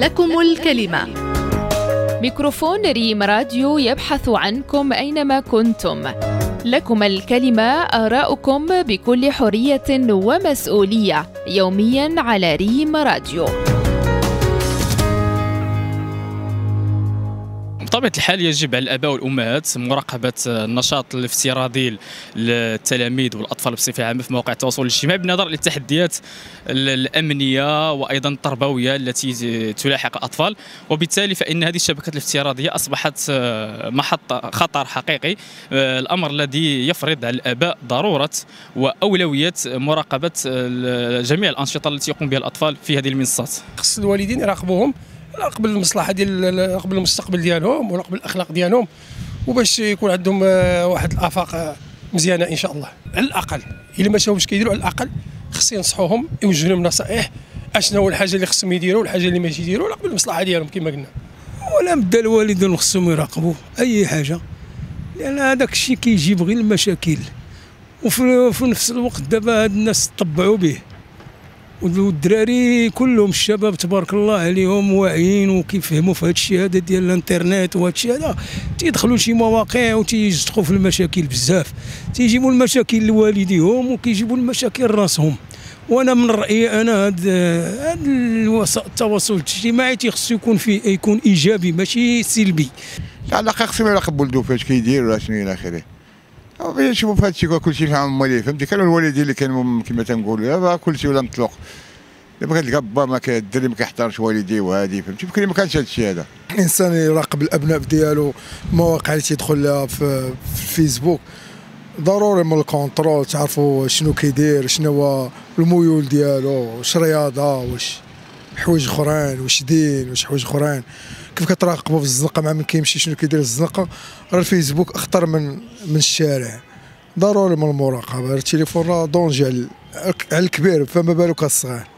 لكم الكلمة. ميكروفون ريم راديو يبحث عنكم أينما كنتم. لكم الكلمة آراؤكم بكل حرية ومسؤولية يوميا على ريم راديو. بطبيعة الحال يجب على الآباء والأمهات مراقبة النشاط الافتراضي للتلاميذ والأطفال بصفة عامة في مواقع التواصل الاجتماعي بالنظر للتحديات الأمنية وأيضا التربوية التي تلاحق الأطفال. وبالتالي فإن هذه الشبكات الافتراضية أصبحت آه، محط خطر حقيقي. آه، الأمر الذي يفرض على الآباء ضرورة وأولوية مراقبة جميع الأنشطة التي يقوم بها الأطفال في هذه المنصات. خص الوالدين يراقبوهم. قبل المصلحة ديال قبل المستقبل ديالهم وقبل الأخلاق ديالهم وباش يكون عندهم آه، واحد الآفاق آه، مزيانة إن شاء الله. على الأقل إلا ما شافوش كيديروا على الأقل خص ينصحوهم يوجهوا لهم نصائح أشنو هو الحاجة اللي خصهم يديروا والحاجة اللي ماشي يديروا قبل المصلحة ديالهم كما قلنا. ولا بدا الوالدين خصهم يراقبوا أي حاجة. لأن هذاك الشيء كيجيب غير المشاكل. وفي نفس الوقت دابا هاد الناس طبعوا به. والدراري كلهم الشباب تبارك الله عليهم واعيين وكيفهموا في هذا الشيء هذا ديال الانترنت وهذا الشيء هذا تيدخلوا لشي مواقع وتيدخلوا في المشاكل بزاف تيجيبوا المشاكل لوالديهم وكيجيبوا المشاكل راسهم وأنا من رايي أنا هاد هاد التواصل الاجتماعي تيخصو يكون فيه يكون ايجابي ماشي سلبي على الاقل خصهم يراقبوا ولدو فاش كيدير ولا شنو إلى اخره نشوفوا في هذا الشيء كل شيء فهم مواليه فهمتي؟ كانوا الوالدين اللي كانوا كما تنقولوا. دابا كل شيء ولا مطلق. دابا كتلقى ما الدري ما كيحترمش والديه وهذه فهمتي؟ بكري ما كانش هذا الشيء هذا. الإنسان يراقب الأبناء ديالو المواقع اللي تيدخل لها في الفيسبوك ضروري من ال contrôle تعرفوا شنو كيدير شنو هو الميول ديالو واش رياضة واش حوايج أخرين واش دين واش حوايج أخرين. كيف كتراقبوا في الزنقة مع من كيمشي شنو كيدير الزنقة. راه الفيسبوك أخطر من من الشارع. ضروري من المراقبة. التليفون راه danger على الكبير فما بالك الصغير